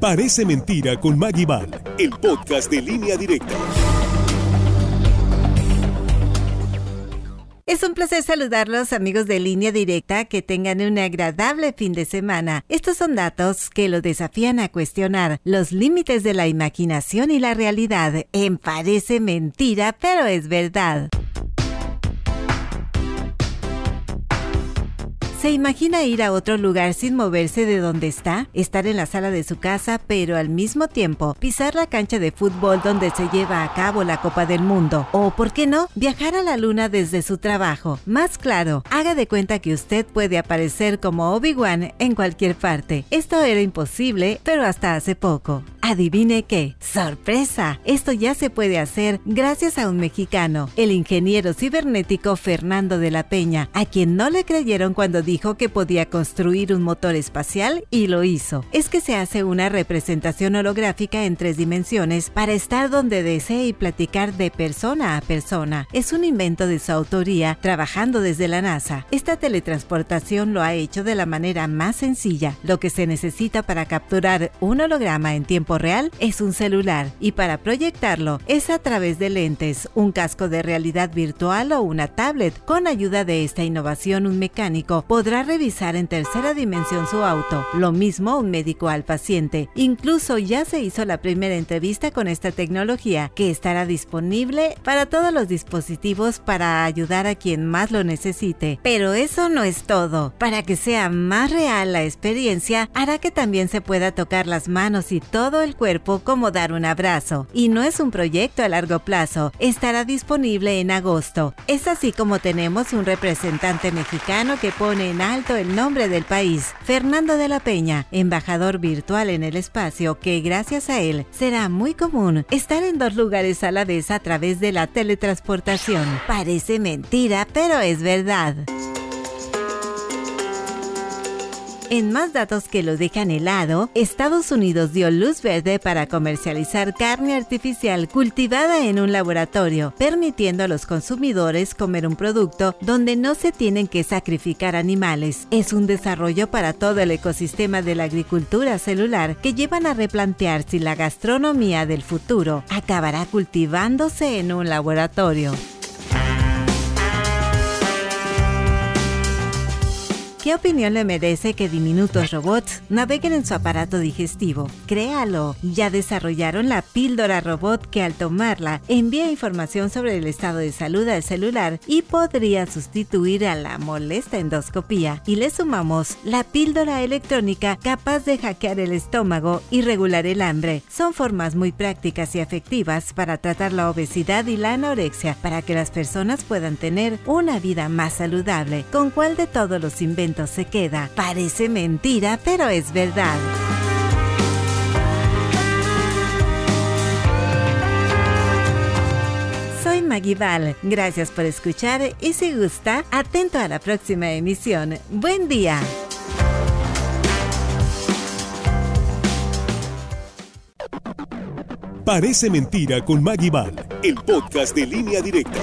Parece mentira con Maggie Val, el podcast de línea directa. Es un placer saludarlos amigos de línea directa, que tengan un agradable fin de semana. Estos son datos que lo desafían a cuestionar los límites de la imaginación y la realidad. En parece mentira, pero es verdad. ¿Se imagina ir a otro lugar sin moverse de donde está? Estar en la sala de su casa, pero al mismo tiempo pisar la cancha de fútbol donde se lleva a cabo la Copa del Mundo. O, ¿por qué no? Viajar a la luna desde su trabajo. Más claro, haga de cuenta que usted puede aparecer como Obi-Wan en cualquier parte. Esto era imposible, pero hasta hace poco. Adivine qué, sorpresa, esto ya se puede hacer gracias a un mexicano, el ingeniero cibernético Fernando de la Peña, a quien no le creyeron cuando dijo que podía construir un motor espacial y lo hizo. Es que se hace una representación holográfica en tres dimensiones para estar donde desee y platicar de persona a persona. Es un invento de su autoría, trabajando desde la NASA. Esta teletransportación lo ha hecho de la manera más sencilla. Lo que se necesita para capturar un holograma en tiempo real es un celular y para proyectarlo es a través de lentes, un casco de realidad virtual o una tablet. Con ayuda de esta innovación, un mecánico podrá revisar en tercera dimensión su auto, lo mismo un médico al paciente. Incluso ya se hizo la primera entrevista con esta tecnología que estará disponible para todos los dispositivos para ayudar a quien más lo necesite. Pero eso no es todo. Para que sea más real la experiencia, hará que también se pueda tocar las manos y todo el cuerpo como dar un abrazo. Y no es un proyecto a largo plazo, estará disponible en agosto. Es así como tenemos un representante mexicano que pone en alto el nombre del país, Fernando de la Peña, embajador virtual en el espacio, que gracias a él será muy común estar en dos lugares a la vez a través de la teletransportación. Parece mentira, pero es verdad. En más datos que lo dejan helado, Estados Unidos dio luz verde para comercializar carne artificial cultivada en un laboratorio, permitiendo a los consumidores comer un producto donde no se tienen que sacrificar animales. Es un desarrollo para todo el ecosistema de la agricultura celular que llevan a replantear si la gastronomía del futuro acabará cultivándose en un laboratorio. ¿Qué opinión le merece que diminutos robots naveguen en su aparato digestivo? Créalo, ya desarrollaron la píldora robot que al tomarla envía información sobre el estado de salud al celular y podría sustituir a la molesta endoscopía. Y le sumamos la píldora electrónica capaz de hackear el estómago y regular el hambre. Son formas muy prácticas y efectivas para tratar la obesidad y la anorexia para que las personas puedan tener una vida más saludable. ¿Con cuál de todos los inventos se queda. Parece mentira, pero es verdad. Soy Maggie. Gracias por escuchar y si gusta, atento a la próxima emisión. Buen día. Parece mentira con Maggie el podcast de línea directa.